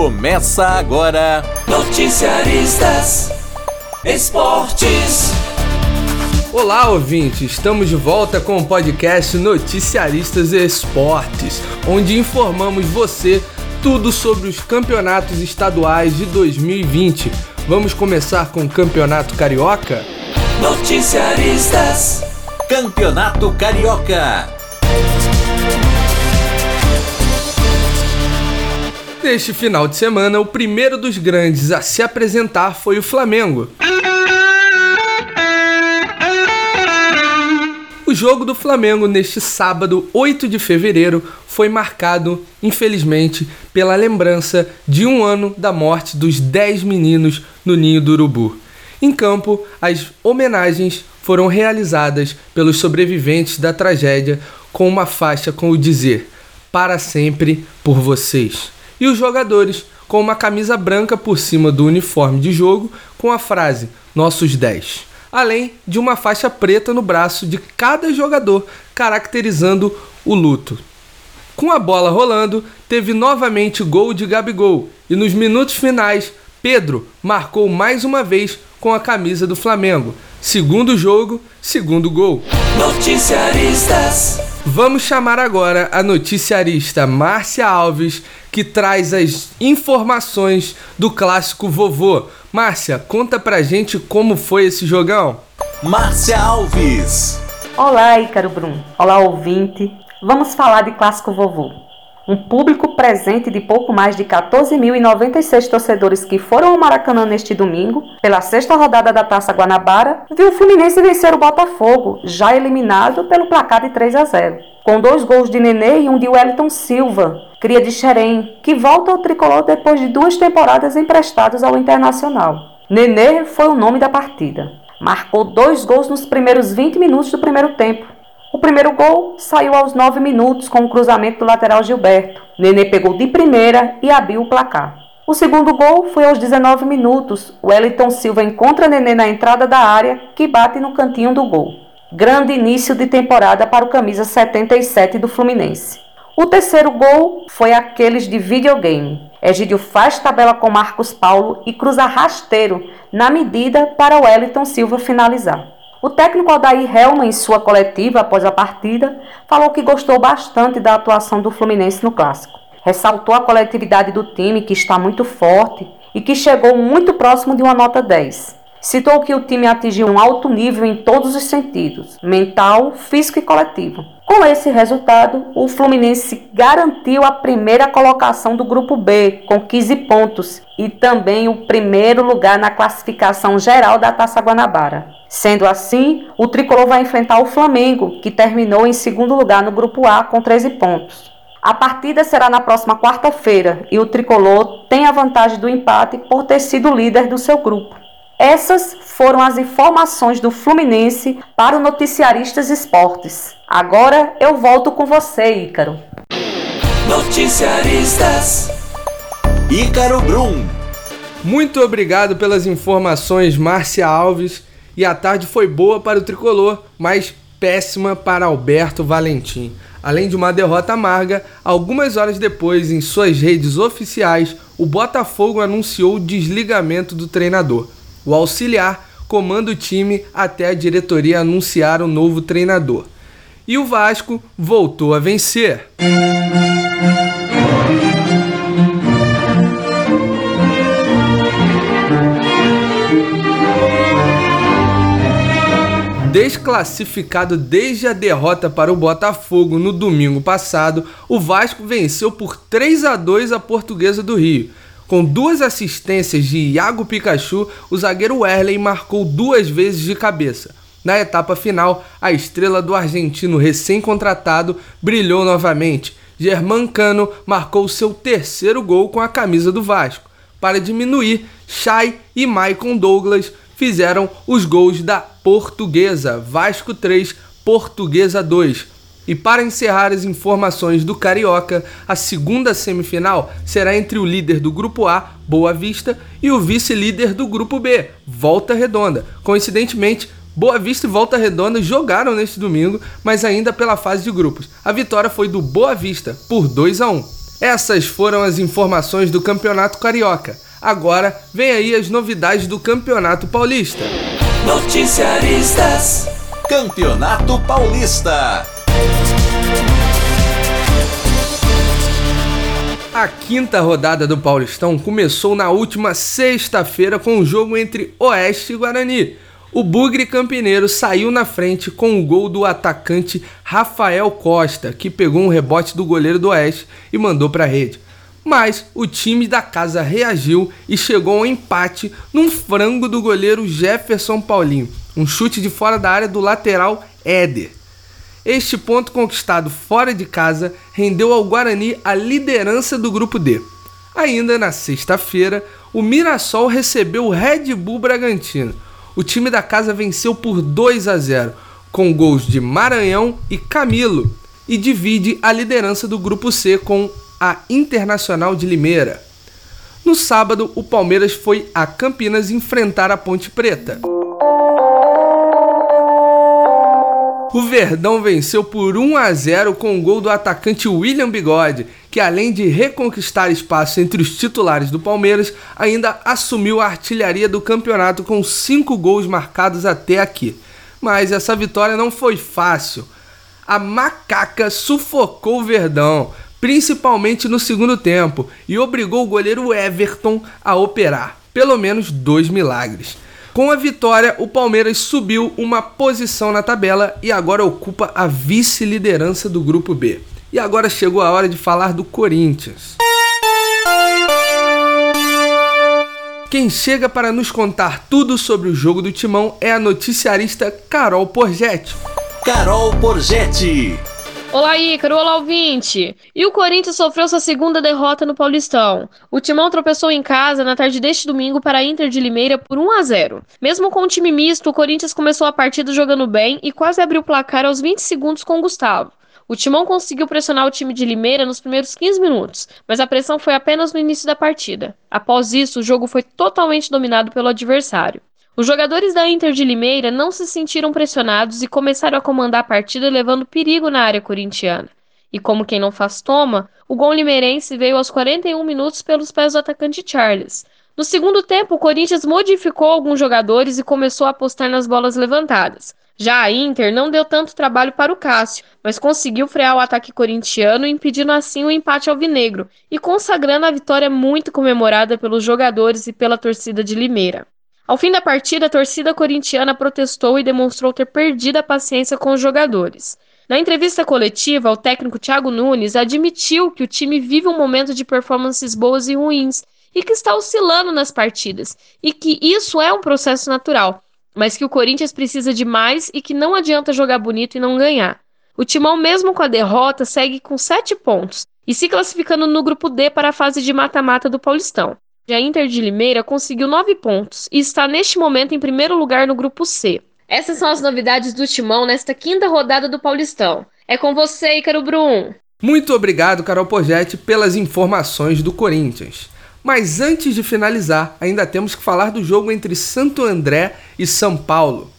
Começa agora. Noticiaristas Esportes. Olá, ouvinte! Estamos de volta com o podcast Noticiaristas Esportes, onde informamos você tudo sobre os campeonatos estaduais de 2020. Vamos começar com o Campeonato Carioca? Noticiaristas Campeonato Carioca. Neste final de semana, o primeiro dos grandes a se apresentar foi o Flamengo. O jogo do Flamengo neste sábado, 8 de fevereiro, foi marcado, infelizmente, pela lembrança de um ano da morte dos 10 meninos no Ninho do Urubu. Em campo, as homenagens foram realizadas pelos sobreviventes da tragédia com uma faixa com o dizer: Para sempre por vocês e os jogadores com uma camisa branca por cima do uniforme de jogo com a frase Nossos 10, além de uma faixa preta no braço de cada jogador, caracterizando o luto. Com a bola rolando, teve novamente gol de Gabigol e nos minutos finais, Pedro marcou mais uma vez com a camisa do Flamengo. Segundo jogo, segundo gol. Noticiaristas. Vamos chamar agora a noticiarista Márcia Alves, que traz as informações do clássico vovô. Márcia, conta pra gente como foi esse jogão. Márcia Alves. Olá, Ícaro Brum. Olá, ouvinte. Vamos falar de clássico vovô. Um público presente de pouco mais de 14.096 torcedores que foram ao Maracanã neste domingo, pela sexta rodada da Taça Guanabara, viu o Fluminense vencer o Botafogo, já eliminado pelo placar de 3 a 0. Com dois gols de Nenê e um de Wellington Silva, cria de Xerém, que volta ao tricolor depois de duas temporadas emprestados ao Internacional. Nenê foi o nome da partida. Marcou dois gols nos primeiros 20 minutos do primeiro tempo o primeiro gol saiu aos 9 minutos com o cruzamento do lateral Gilberto. Nenê pegou de primeira e abriu o placar. O segundo gol foi aos 19 minutos. Wellington Silva encontra Nenê na entrada da área, que bate no cantinho do gol. Grande início de temporada para o camisa 77 do Fluminense. O terceiro gol foi aqueles de videogame. Egídio faz tabela com Marcos Paulo e cruza rasteiro na medida para Wellington Silva finalizar. O técnico Aldair Helman, em sua coletiva após a partida, falou que gostou bastante da atuação do Fluminense no clássico. Ressaltou a coletividade do time, que está muito forte e que chegou muito próximo de uma nota 10. Citou que o time atingiu um alto nível em todos os sentidos, mental, físico e coletivo. Com esse resultado, o Fluminense garantiu a primeira colocação do grupo B, com 15 pontos, e também o primeiro lugar na classificação geral da Taça Guanabara. Sendo assim, o tricolor vai enfrentar o Flamengo, que terminou em segundo lugar no grupo A com 13 pontos. A partida será na próxima quarta-feira e o tricolor tem a vantagem do empate por ter sido líder do seu grupo. Essas foram as informações do Fluminense para o Noticiaristas Esportes. Agora eu volto com você, Ícaro. Noticiaristas Ícaro Brum. Muito obrigado pelas informações, Márcia Alves. E a tarde foi boa para o tricolor, mas péssima para Alberto Valentim. Além de uma derrota amarga, algumas horas depois, em suas redes oficiais, o Botafogo anunciou o desligamento do treinador. O auxiliar comanda o time até a diretoria anunciar o novo treinador. E o Vasco voltou a vencer. Desclassificado desde a derrota para o Botafogo no domingo passado, o Vasco venceu por 3 a 2 a Portuguesa do Rio. Com duas assistências de Iago Pikachu, o zagueiro Werley marcou duas vezes de cabeça. Na etapa final, a estrela do argentino recém-contratado brilhou novamente. Germán Cano marcou seu terceiro gol com a camisa do Vasco. Para diminuir, Chay e Maicon Douglas fizeram os gols da Portuguesa, Vasco 3, Portuguesa 2. E para encerrar as informações do Carioca, a segunda semifinal será entre o líder do grupo A, Boa Vista, e o vice-líder do grupo B, Volta Redonda. Coincidentemente, Boa Vista e Volta Redonda jogaram neste domingo, mas ainda pela fase de grupos. A vitória foi do Boa Vista por 2 a 1. Essas foram as informações do Campeonato Carioca. Agora vem aí as novidades do Campeonato Paulista. Noticiaristas. Campeonato Paulista. A quinta rodada do Paulistão começou na última sexta-feira com o um jogo entre Oeste e Guarani. O Bugre Campineiro saiu na frente com o gol do atacante Rafael Costa, que pegou um rebote do goleiro do Oeste e mandou para a rede. Mas o time da casa reagiu e chegou ao empate num frango do goleiro Jefferson Paulinho, um chute de fora da área do lateral Éder. Este ponto conquistado fora de casa rendeu ao Guarani a liderança do grupo D. Ainda na sexta-feira, o Mirassol recebeu o Red Bull Bragantino. O time da casa venceu por 2 a 0, com gols de Maranhão e Camilo, e divide a liderança do grupo C com a Internacional de Limeira. No sábado, o Palmeiras foi a Campinas enfrentar a Ponte Preta. O Verdão venceu por 1 a 0 com o gol do atacante William Bigode, que além de reconquistar espaço entre os titulares do Palmeiras, ainda assumiu a artilharia do campeonato com 5 gols marcados até aqui. Mas essa vitória não foi fácil. A macaca sufocou o Verdão, principalmente no segundo tempo, e obrigou o goleiro Everton a operar pelo menos dois milagres. Com a vitória, o Palmeiras subiu uma posição na tabela e agora ocupa a vice-liderança do grupo B. E agora chegou a hora de falar do Corinthians. Quem chega para nos contar tudo sobre o jogo do Timão é a noticiarista Carol Porgetti. Carol Porgetti. Olá, Ícaro. Olá, ouvinte. E o Corinthians sofreu sua segunda derrota no Paulistão. O Timão tropeçou em casa na tarde deste domingo para a Inter de Limeira por 1 a 0. Mesmo com o time misto, o Corinthians começou a partida jogando bem e quase abriu o placar aos 20 segundos com o Gustavo. O Timão conseguiu pressionar o time de Limeira nos primeiros 15 minutos, mas a pressão foi apenas no início da partida. Após isso, o jogo foi totalmente dominado pelo adversário. Os jogadores da Inter de Limeira não se sentiram pressionados e começaram a comandar a partida levando perigo na área corintiana. E como quem não faz toma, o gol limeirense veio aos 41 minutos pelos pés do atacante Charles. No segundo tempo, o Corinthians modificou alguns jogadores e começou a apostar nas bolas levantadas. Já a Inter não deu tanto trabalho para o Cássio, mas conseguiu frear o ataque corintiano, impedindo assim o empate alvinegro e consagrando a vitória muito comemorada pelos jogadores e pela torcida de Limeira. Ao fim da partida, a torcida corintiana protestou e demonstrou ter perdido a paciência com os jogadores. Na entrevista coletiva, o técnico Thiago Nunes admitiu que o time vive um momento de performances boas e ruins e que está oscilando nas partidas, e que isso é um processo natural, mas que o Corinthians precisa de mais e que não adianta jogar bonito e não ganhar. O Timão, mesmo com a derrota, segue com 7 pontos e se classificando no grupo D para a fase de mata-mata do Paulistão. A Inter de Limeira conseguiu nove pontos e está neste momento em primeiro lugar no grupo C. Essas são as novidades do Timão nesta quinta rodada do Paulistão. É com você, Ícaro Brum. Muito obrigado, Carol Pogetti, pelas informações do Corinthians. Mas antes de finalizar, ainda temos que falar do jogo entre Santo André e São Paulo.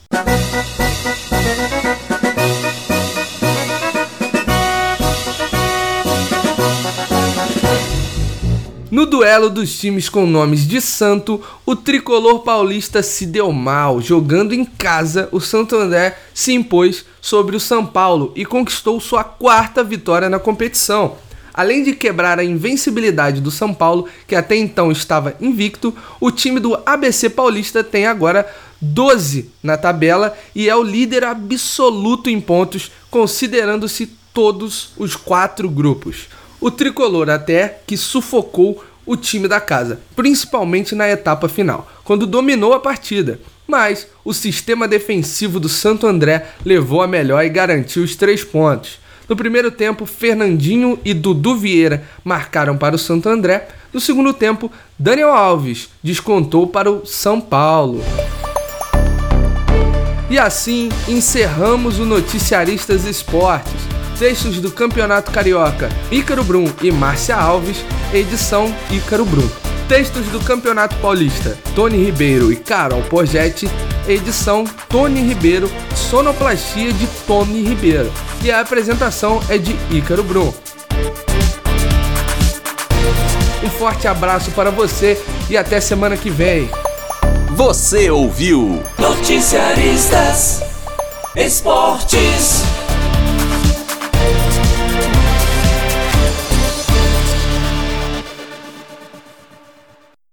No duelo dos times com nomes de santo, o tricolor paulista se deu mal. Jogando em casa, o Santo André se impôs sobre o São Paulo e conquistou sua quarta vitória na competição. Além de quebrar a invencibilidade do São Paulo, que até então estava invicto, o time do ABC Paulista tem agora 12 na tabela e é o líder absoluto em pontos, considerando-se todos os quatro grupos. O tricolor até que sufocou o time da casa, principalmente na etapa final, quando dominou a partida. Mas o sistema defensivo do Santo André levou a melhor e garantiu os três pontos. No primeiro tempo, Fernandinho e Dudu Vieira marcaram para o Santo André. No segundo tempo, Daniel Alves descontou para o São Paulo. E assim encerramos o Noticiaristas Esportes textos do Campeonato Carioca Ícaro Brum e Márcia Alves, edição Ícaro Brum. Textos do Campeonato Paulista Tony Ribeiro e Carol Porgetti, edição Tony Ribeiro, sonoplastia de Tony Ribeiro. E a apresentação é de Ícaro Brum. forte abraço para você e até semana que vem. Você ouviu? Noticiaristas Esportes.